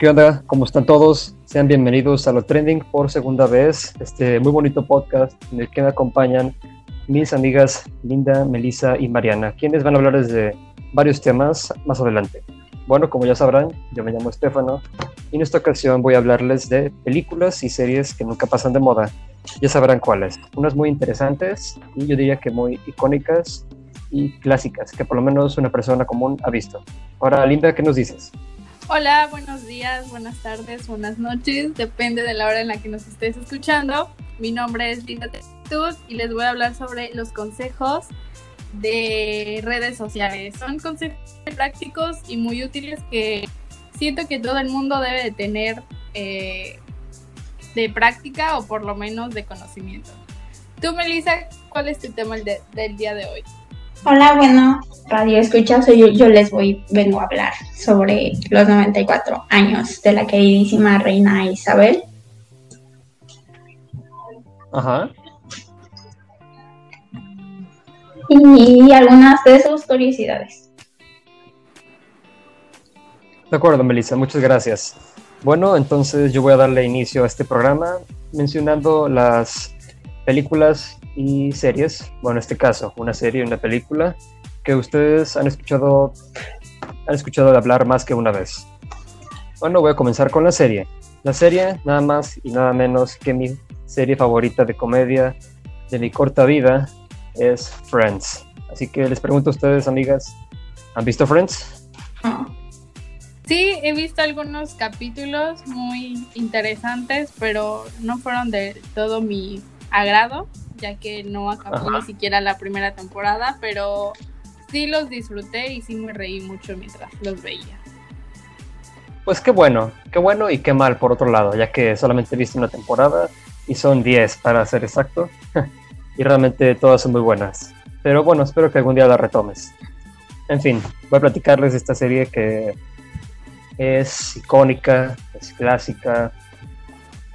¿Qué onda? ¿Cómo están todos? Sean bienvenidos a Lo Trending por segunda vez. Este muy bonito podcast en el que me acompañan mis amigas Linda, Melissa y Mariana, quienes van a hablar de varios temas más adelante. Bueno, como ya sabrán, yo me llamo Estefano y en esta ocasión voy a hablarles de películas y series que nunca pasan de moda. Ya sabrán cuáles. Unas muy interesantes y yo diría que muy icónicas y clásicas, que por lo menos una persona común ha visto. Ahora, Linda, ¿qué nos dices? Hola, buenos días, buenas tardes, buenas noches, depende de la hora en la que nos estés escuchando. Mi nombre es Linda Tetud y les voy a hablar sobre los consejos de redes sociales. Son consejos prácticos y muy útiles que siento que todo el mundo debe de tener eh, de práctica o por lo menos de conocimiento. Tú, Melissa, ¿cuál es tu tema del día de hoy? Hola, bueno, radio escucha, soy yo, yo les voy, vengo a hablar sobre los 94 años de la queridísima reina Isabel. Ajá. Y algunas de sus curiosidades. De acuerdo, Melissa, muchas gracias. Bueno, entonces yo voy a darle inicio a este programa mencionando las películas y series, bueno, en este caso, una serie y una película que ustedes han escuchado, han escuchado hablar más que una vez. Bueno, voy a comenzar con la serie. La serie, nada más y nada menos que mi serie favorita de comedia de mi corta vida, es Friends. Así que les pregunto a ustedes, amigas, ¿han visto Friends? Sí, he visto algunos capítulos muy interesantes, pero no fueron de todo mi agrado ya que no acabó ni siquiera la primera temporada, pero sí los disfruté y sí me reí mucho mientras los veía. Pues qué bueno, qué bueno y qué mal por otro lado, ya que solamente he visto una temporada y son 10 para ser exacto, y realmente todas son muy buenas. Pero bueno, espero que algún día la retomes. En fin, voy a platicarles de esta serie que es icónica, es clásica,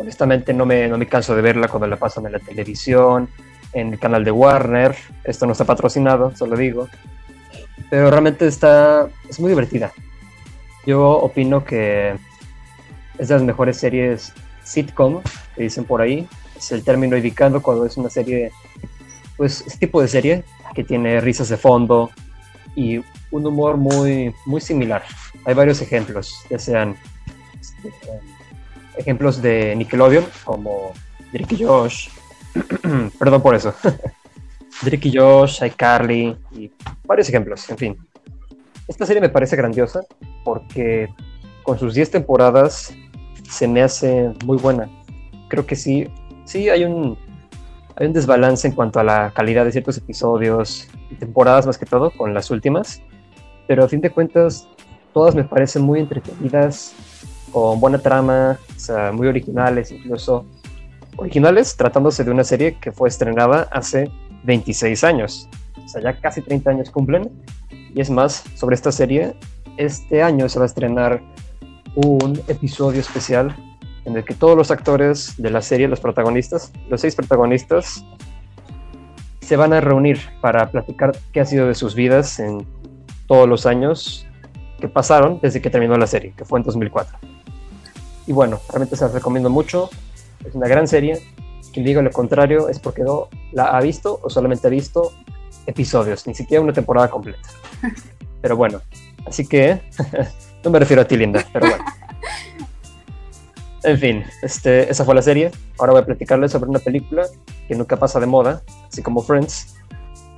honestamente no me, no me canso de verla cuando la pasan en la televisión, en el canal de Warner. Esto no está patrocinado, solo digo. Pero realmente está, es muy divertida. Yo opino que es de las mejores series sitcom que dicen por ahí. Es el término indicado cuando es una serie, pues este tipo de serie que tiene risas de fondo y un humor muy, muy similar. Hay varios ejemplos, ya sean ejemplos de Nickelodeon, como Drake y Josh. Perdón por eso. Drake y Josh, iCarly y varios ejemplos, en fin. Esta serie me parece grandiosa porque con sus 10 temporadas se me hace muy buena. Creo que sí, sí hay un, hay un desbalance en cuanto a la calidad de ciertos episodios y temporadas más que todo con las últimas, pero a fin de cuentas todas me parecen muy entretenidas, con buena trama, o sea, muy originales, incluso originales, tratándose de una serie que fue estrenada hace 26 años. O sea, ya casi 30 años cumplen. Y es más, sobre esta serie, este año se va a estrenar un episodio especial en el que todos los actores de la serie, los protagonistas, los seis protagonistas, se van a reunir para platicar qué ha sido de sus vidas en todos los años que pasaron desde que terminó la serie, que fue en 2004. Y bueno, realmente se las recomiendo mucho. Es una gran serie. Quien diga lo contrario es porque no la ha visto o solamente ha visto episodios, ni siquiera una temporada completa. Pero bueno, así que no me refiero a ti, Linda, pero bueno. En fin, este, esa fue la serie. Ahora voy a platicarles sobre una película que nunca pasa de moda, así como Friends,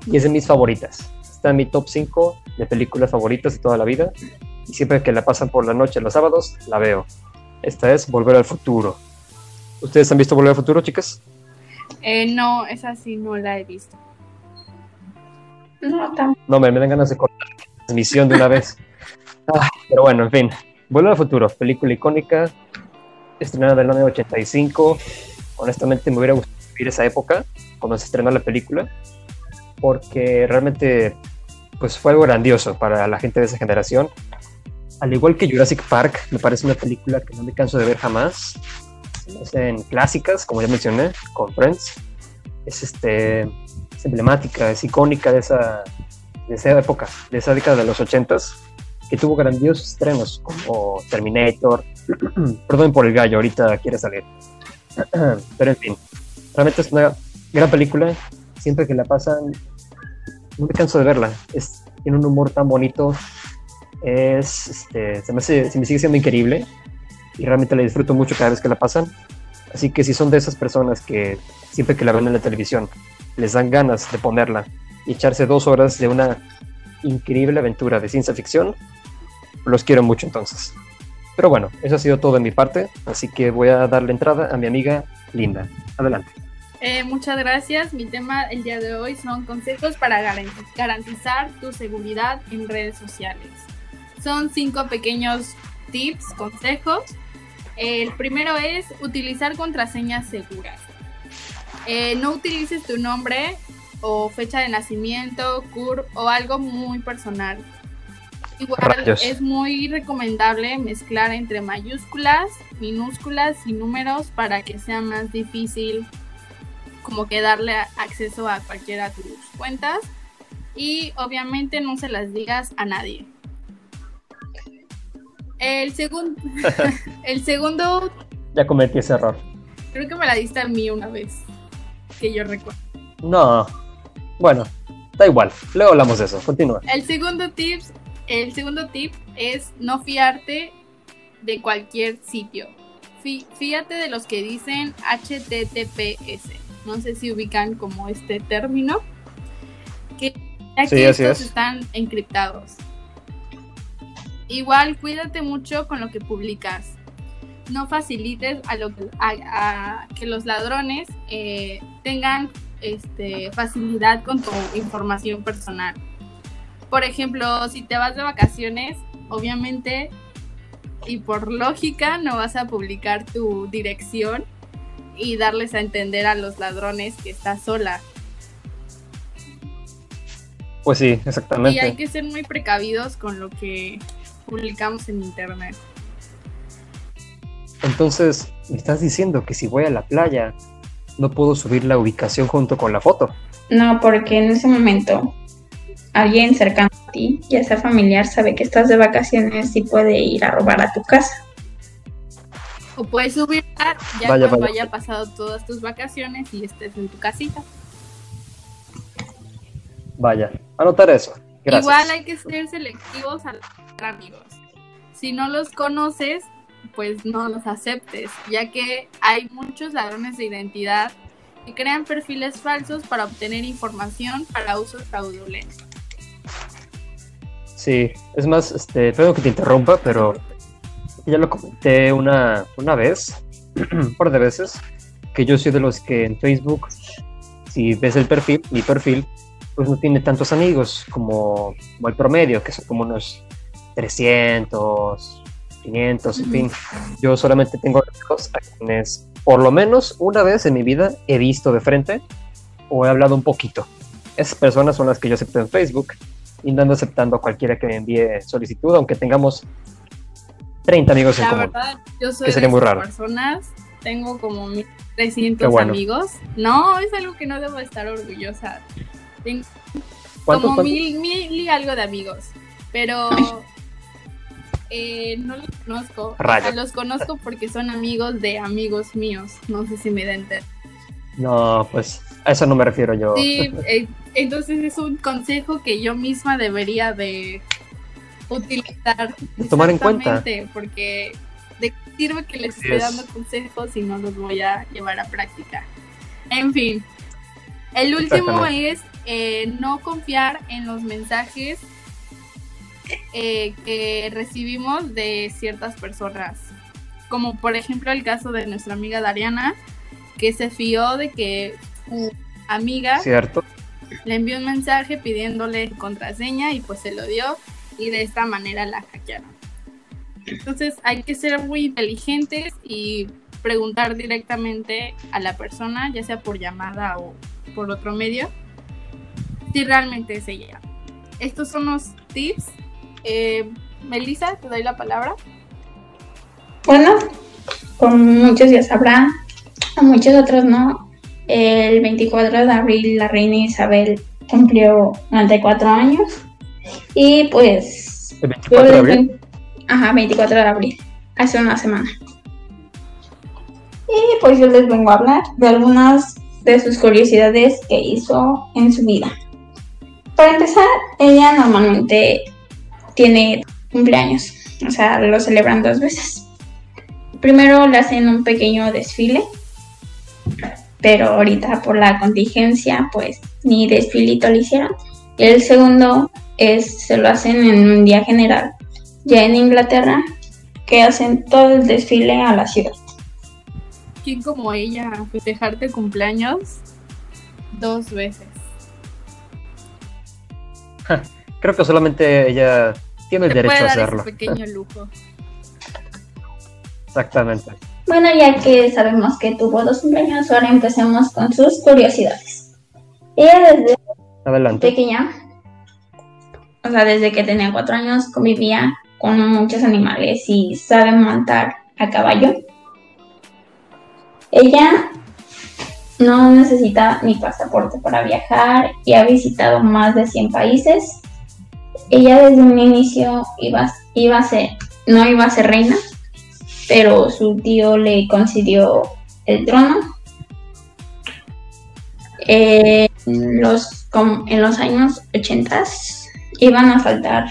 y es de mis favoritas. Está en mi top 5 de películas favoritas de toda la vida, y siempre que la pasan por la noche los sábados, la veo. Esta es Volver al Futuro. ¿Ustedes han visto Volver al Futuro, chicas? Eh, no, esa sí no la he visto. No, tampoco. No, me, me dan ganas de cortar la transmisión de una vez. Ah, pero bueno, en fin. Volver al Futuro, película icónica, estrenada en el año 85. Honestamente me hubiera gustado vivir esa época, cuando se estrenó la película, porque realmente pues fue algo grandioso para la gente de esa generación al igual que Jurassic Park, me parece una película que no me canso de ver jamás. En clásicas, como ya mencioné, con Friends. Es, este, es emblemática, es icónica de esa, de esa época, de esa década de los ochentas, que tuvo grandiosos estrenos como Terminator. Perdón por el gallo, ahorita quiere salir. Pero en fin, realmente es una gran película. Siempre que la pasan, no me canso de verla. Es, tiene un humor tan bonito. Es, este, se, me se me sigue siendo increíble y realmente la disfruto mucho cada vez que la pasan. Así que si son de esas personas que siempre que la ven en la televisión les dan ganas de ponerla y echarse dos horas de una increíble aventura de ciencia ficción, los quiero mucho entonces. Pero bueno, eso ha sido todo de mi parte, así que voy a darle entrada a mi amiga Linda. Adelante. Eh, muchas gracias. Mi tema el día de hoy son consejos para garantizar tu seguridad en redes sociales. Son cinco pequeños tips, consejos. El primero es utilizar contraseñas seguras. Eh, no utilices tu nombre o fecha de nacimiento, CUR o algo muy personal. Igual es muy recomendable mezclar entre mayúsculas, minúsculas y números para que sea más difícil como que darle acceso a cualquiera de tus cuentas. Y obviamente no se las digas a nadie. El segundo. el segundo. Ya cometí ese error. Creo que me la diste a mí una vez. Que yo recuerdo. No. Bueno, da igual. Luego hablamos de eso. Continúa. El segundo tips el segundo tip es no fiarte de cualquier sitio. fíate de los que dicen HTTPS. No sé si ubican como este término. Que estos están encriptados. Igual cuídate mucho con lo que publicas. No facilites a, lo, que los ladrones eh, tengan este, facilidad con tu información personal por ejemplo, si te vas de vacaciones, obviamente y por lógica no vas a publicar tu dirección y darles a entender a los ladrones que estás sola. Pues sí, exactamente. Y hay que ser muy precavidos con lo que publicamos en internet. Entonces, me estás diciendo que si voy a la playa, no puedo subir la ubicación junto con la foto. No, porque en ese momento alguien cercano a ti, ya sea familiar, sabe que estás de vacaciones y puede ir a robar a tu casa. O puedes subir ya cuando haya pasado todas tus vacaciones y estés en tu casita. Vaya, anotar eso. Igual hay que ser selectivos a los amigos. Si no los conoces, pues no los aceptes, ya que hay muchos ladrones de identidad que crean perfiles falsos para obtener información para usos fraudulentos. Sí, es más, este, perdón que te interrumpa, pero ya lo comenté una, una vez, un par de veces, que yo soy de los que en Facebook, si ves el perfil, mi perfil, pues no tiene tantos amigos como, el promedio, que son como unos 300, 500, en fin. Yo solamente tengo amigos a quienes por lo menos una vez en mi vida he visto de frente o he hablado un poquito. Esas personas son las que yo acepto en Facebook y no aceptando a cualquiera que me envíe solicitud, aunque tengamos 30 amigos en común. Verdad, yo soy que sería muy raro. personas, tengo como 300 amigos. No, es algo que no debo estar orgullosa. Tengo como mil, mil y algo de amigos, pero eh, no los conozco. los conozco porque son amigos de amigos míos. No sé si me da entender. No, pues a eso no me refiero yo. Sí, eh, entonces es un consejo que yo misma debería de utilizar. Tomar en cuenta. Porque de qué sirve que les esté dando consejos si no los voy a llevar a práctica. En fin, el último es eh, no confiar en los mensajes eh, que recibimos de ciertas personas. Como por ejemplo el caso de nuestra amiga Dariana, que se fió de que su amiga Cierto le envió un mensaje pidiéndole contraseña y pues se lo dio y de esta manera la hackearon. Entonces hay que ser muy inteligentes y preguntar directamente a la persona, ya sea por llamada o por otro medio, si realmente es ella. Estos son los tips. Eh, Melissa, te doy la palabra. Bueno, como muchos ya sabrán, a muchos otros no, el 24 de abril la reina Isabel cumplió 94 años y pues ¿El 24 de abril? Ajá, 24 de abril, hace una semana. Y pues yo les vengo a hablar de algunas de sus curiosidades que hizo en su vida. Para empezar, ella normalmente tiene cumpleaños, o sea, lo celebran dos veces. Primero le hacen un pequeño desfile, pero ahorita por la contingencia, pues ni desfilito le hicieron. El segundo es, se lo hacen en un día general, ya en Inglaterra, que hacen todo el desfile a la ciudad. ¿Quién como ella festejarte cumpleaños dos veces? Creo que solamente ella tiene el derecho puede a dar ese hacerlo. pequeño lujo. Exactamente. Bueno, ya que sabemos que tuvo dos cumpleaños, ahora empecemos con sus curiosidades. Ella desde Adelante. pequeña, o sea, desde que tenía cuatro años, convivía con muchos animales y sabe montar a caballo. Ella no necesita ni pasaporte para viajar y ha visitado más de 100 países. Ella desde un inicio iba, iba a ser, no iba a ser reina, pero su tío le concedió el trono. Eh, en los años 80 iban a saltar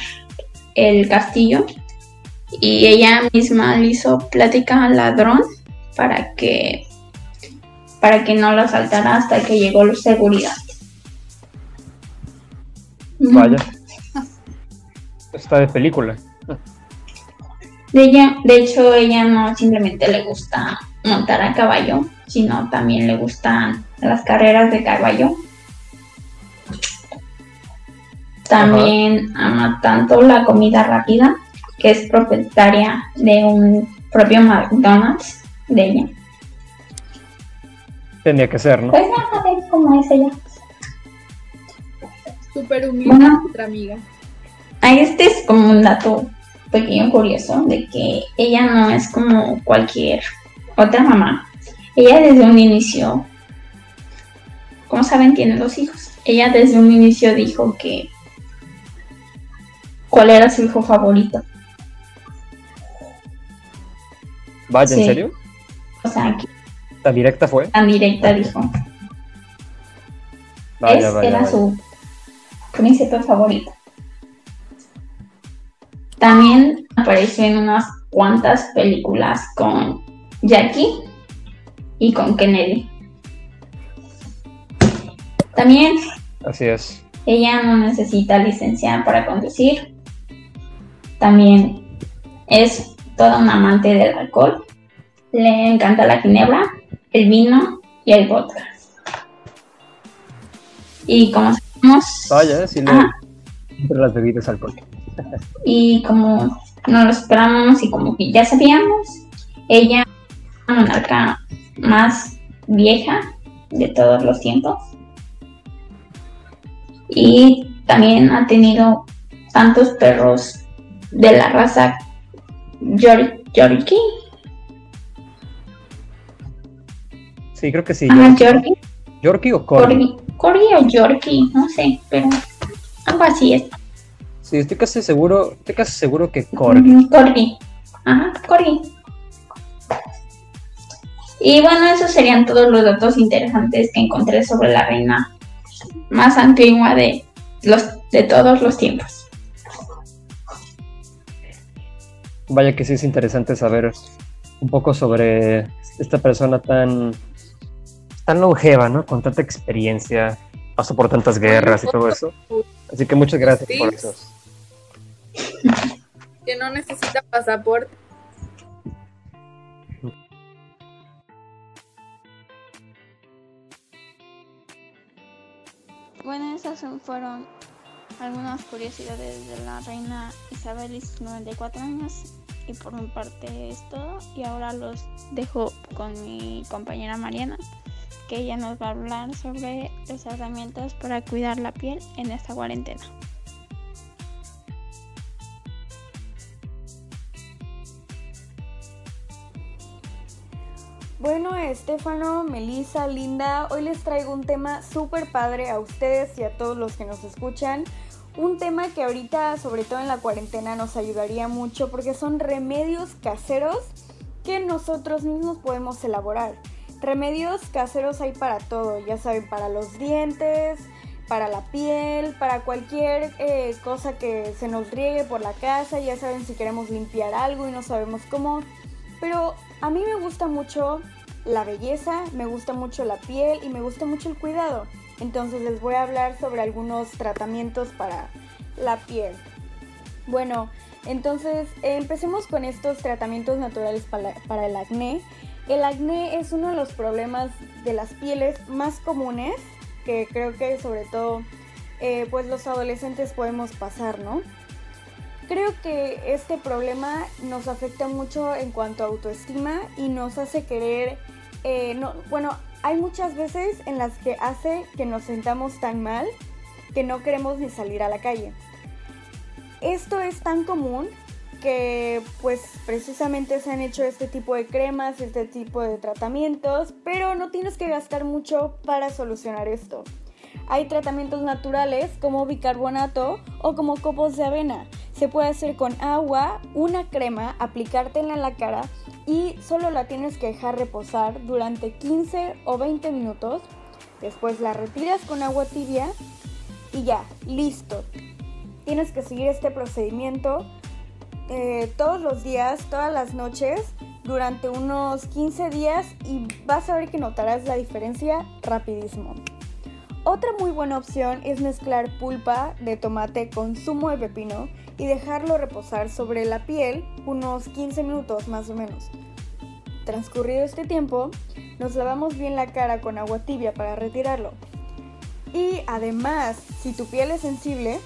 el castillo y ella misma le hizo plática al ladrón para que para que no lo asaltara hasta que llegó la seguridad. Vaya. Está de película. De, ella, de hecho, ella no simplemente le gusta montar a caballo, sino también le gustan las carreras de caballo. También ama tanto la comida rápida, que es propietaria de un propio McDonald's de ella. Tenía que ser, ¿no? Pues nada, ver cómo es ella. Súper humilde Bueno. nuestra amiga. Ah, Este es como un dato pequeño curioso de que ella no es como cualquier otra mamá. Ella desde un inicio, como saben, tiene dos hijos. Ella desde un inicio dijo que cuál era su hijo favorito. Vaya, ¿en Sí. serio? O sea, que ¿Tan directa fue? tan directa dijo. Vaya, Es- vaya, era vaya. su príncipe favorito. También apareció en unas cuantas películas con Jackie y con Kennedy. También Así es. ella no necesita licencia para conducir. También es toda una amante del alcohol. Le encanta la ginebra, el vino y el vodka. Y como sabemos, Vaya, le... Ajá. Entre las bebidas alcohólicas. y como no lo esperábamos y como que ya sabíamos, ella es la monarca más vieja de todos los tiempos. Y también ha tenido tantos perros de la raza Yor- Yorkie. Sí, creo que sí. Ajá, Yorkie. Yorkie. ¿Yorkie o Corgi? Corgi, o Yorkie, no sé, pero algo así es. Sí, estoy casi seguro, estoy casi seguro que Corgi. Corgi. Ajá, Corgi. Y bueno, esos serían todos los datos interesantes que encontré sobre la reina más antigua de los de todos los tiempos. Vaya que sí es interesante saber un poco sobre esta persona tan, tan longeva, ¿no? Con tanta experiencia, pasó por tantas guerras y todo eso. Así que muchas gracias Sí. por eso. Que no necesita pasaporte. Bueno, esas son- fueron algunas curiosidades de la reina Isabel y sus 94 años. Y por mi parte es todo. Y ahora los dejo con mi compañera Mariana, que ella nos va a hablar sobre los herramientas para cuidar la piel en esta cuarentena. Bueno, Estefano, Melissa, Linda, hoy les traigo un tema súper padre a ustedes y a todos los que nos escuchan. un tema que ahorita, sobre todo en la cuarentena, nos ayudaría mucho porque son remedios caseros que nosotros mismos podemos elaborar. Remedios caseros hay para todo, ya saben, para los dientes, para la piel, para cualquier eh, cosa que se nos riegue por la casa, ya saben si queremos limpiar algo y no sabemos cómo. Pero a mí me gusta mucho la belleza, me gusta mucho la piel y me gusta mucho el cuidado. Entonces les voy a hablar sobre algunos tratamientos para la piel. Bueno, entonces empecemos con estos tratamientos naturales para, el acné. El acné es uno de los problemas de las pieles más comunes que creo que sobre todo eh, pues los adolescentes podemos pasar, ¿no? Creo que este problema nos afecta mucho en cuanto a autoestima y nos hace querer, eh, no, bueno, hay muchas veces en las que hace que nos sentamos tan mal que no queremos ni salir a la calle. Esto es tan común que pues precisamente se han hecho este tipo de cremas, este tipo de tratamientos, pero no tienes que gastar mucho para solucionar esto. Hay tratamientos naturales como bicarbonato o como copos de avena. Se puede hacer con agua, una crema, aplicártela en la cara y solo la tienes que dejar reposar durante 15 o 20 minutos. Después la retiras con agua tibia y ya, listo. Tienes que seguir este procedimiento eh, todos los días, todas las noches, durante unos 15 días y vas a ver que notarás la diferencia rapidísimo. Otra muy buena opción es mezclar pulpa de tomate con zumo de pepino y dejarlo reposar sobre la piel unos 15 minutos más o menos. Transcurrido este tiempo, nos lavamos bien la cara con agua tibia para retirarlo. Y además, si tu piel es sensible,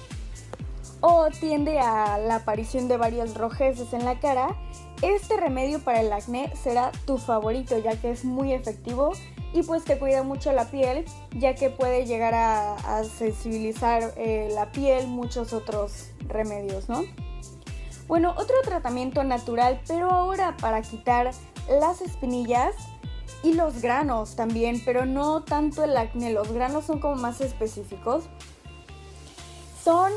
o tiende a la aparición de varias rojeces en la cara, este remedio para el acné será tu favorito ya que es muy efectivo y pues te cuida mucho la piel ya que puede llegar a, sensibilizar eh, la piel muchos otros remedios, ¿no? Bueno, otro tratamiento natural, pero ahora para quitar las espinillas y los granos también, pero no tanto el acné, los granos son como más específicos. Son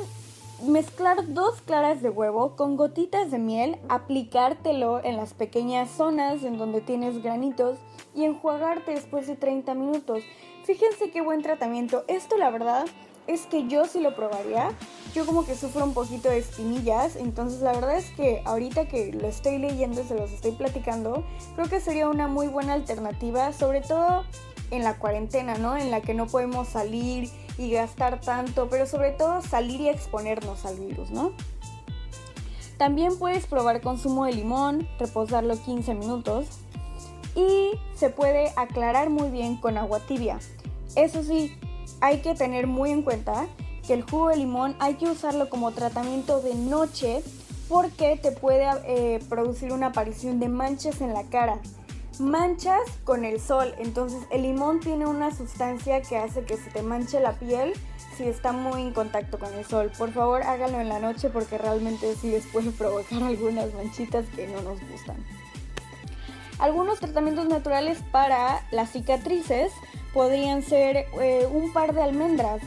mezclar dos claras de huevo con gotitas de miel, aplicártelo en las pequeñas zonas en donde tienes granitos y enjuagarte después de 30 minutos. Fíjense qué buen tratamiento. Esto la verdad es que yo sí lo probaría. Yo como que sufro un poquito de espinillas, entonces la verdad es que ahorita que lo estoy leyendo se los estoy platicando, creo que sería una muy buena alternativa, sobre todo en la cuarentena, ¿no? En la que no podemos salir y gastar tanto, pero sobre todo salir y exponernos al virus, ¿no? También puedes probar consumo de limón, reposarlo 15 minutos y se puede aclarar muy bien con agua tibia. Eso sí, hay que tener muy en cuenta que el jugo de limón hay que usarlo como tratamiento de noche porque te puede eh, producir una aparición de manchas en la cara manchas con el sol. Entonces el limón tiene una sustancia que hace que se te manche la piel si está muy en contacto con el sol. Por favor háganlo en la noche porque realmente sí les puede provocar algunas manchitas que no nos gustan. Algunos tratamientos naturales para las cicatrices podrían ser eh, un par de almendras.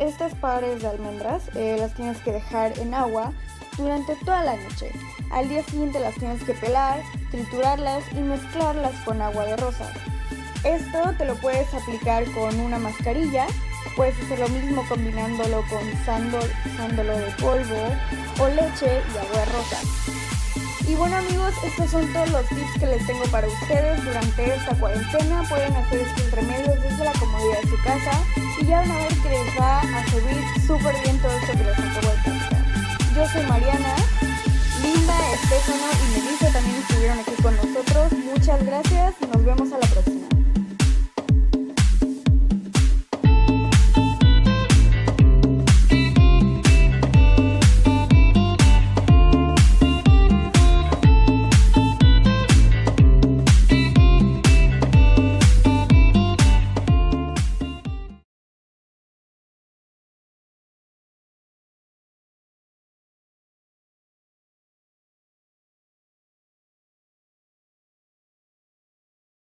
estas pares de almendras eh, las tienes que dejar en agua durante toda la noche. Al día siguiente las tienes que pelar, triturarlas y mezclarlas con agua de rosas. Esto te lo puedes aplicar con una mascarilla, puedes hacer lo mismo combinándolo con sándalo de polvo o leche y agua de rosas. Y bueno amigos, estos son todos los tips que les tengo para ustedes durante esta cuarentena. Pueden hacer estos remedios desde la comodidad de su casa y ya van a ver que les va a servir súper bien todo esto que les acabo de. Yo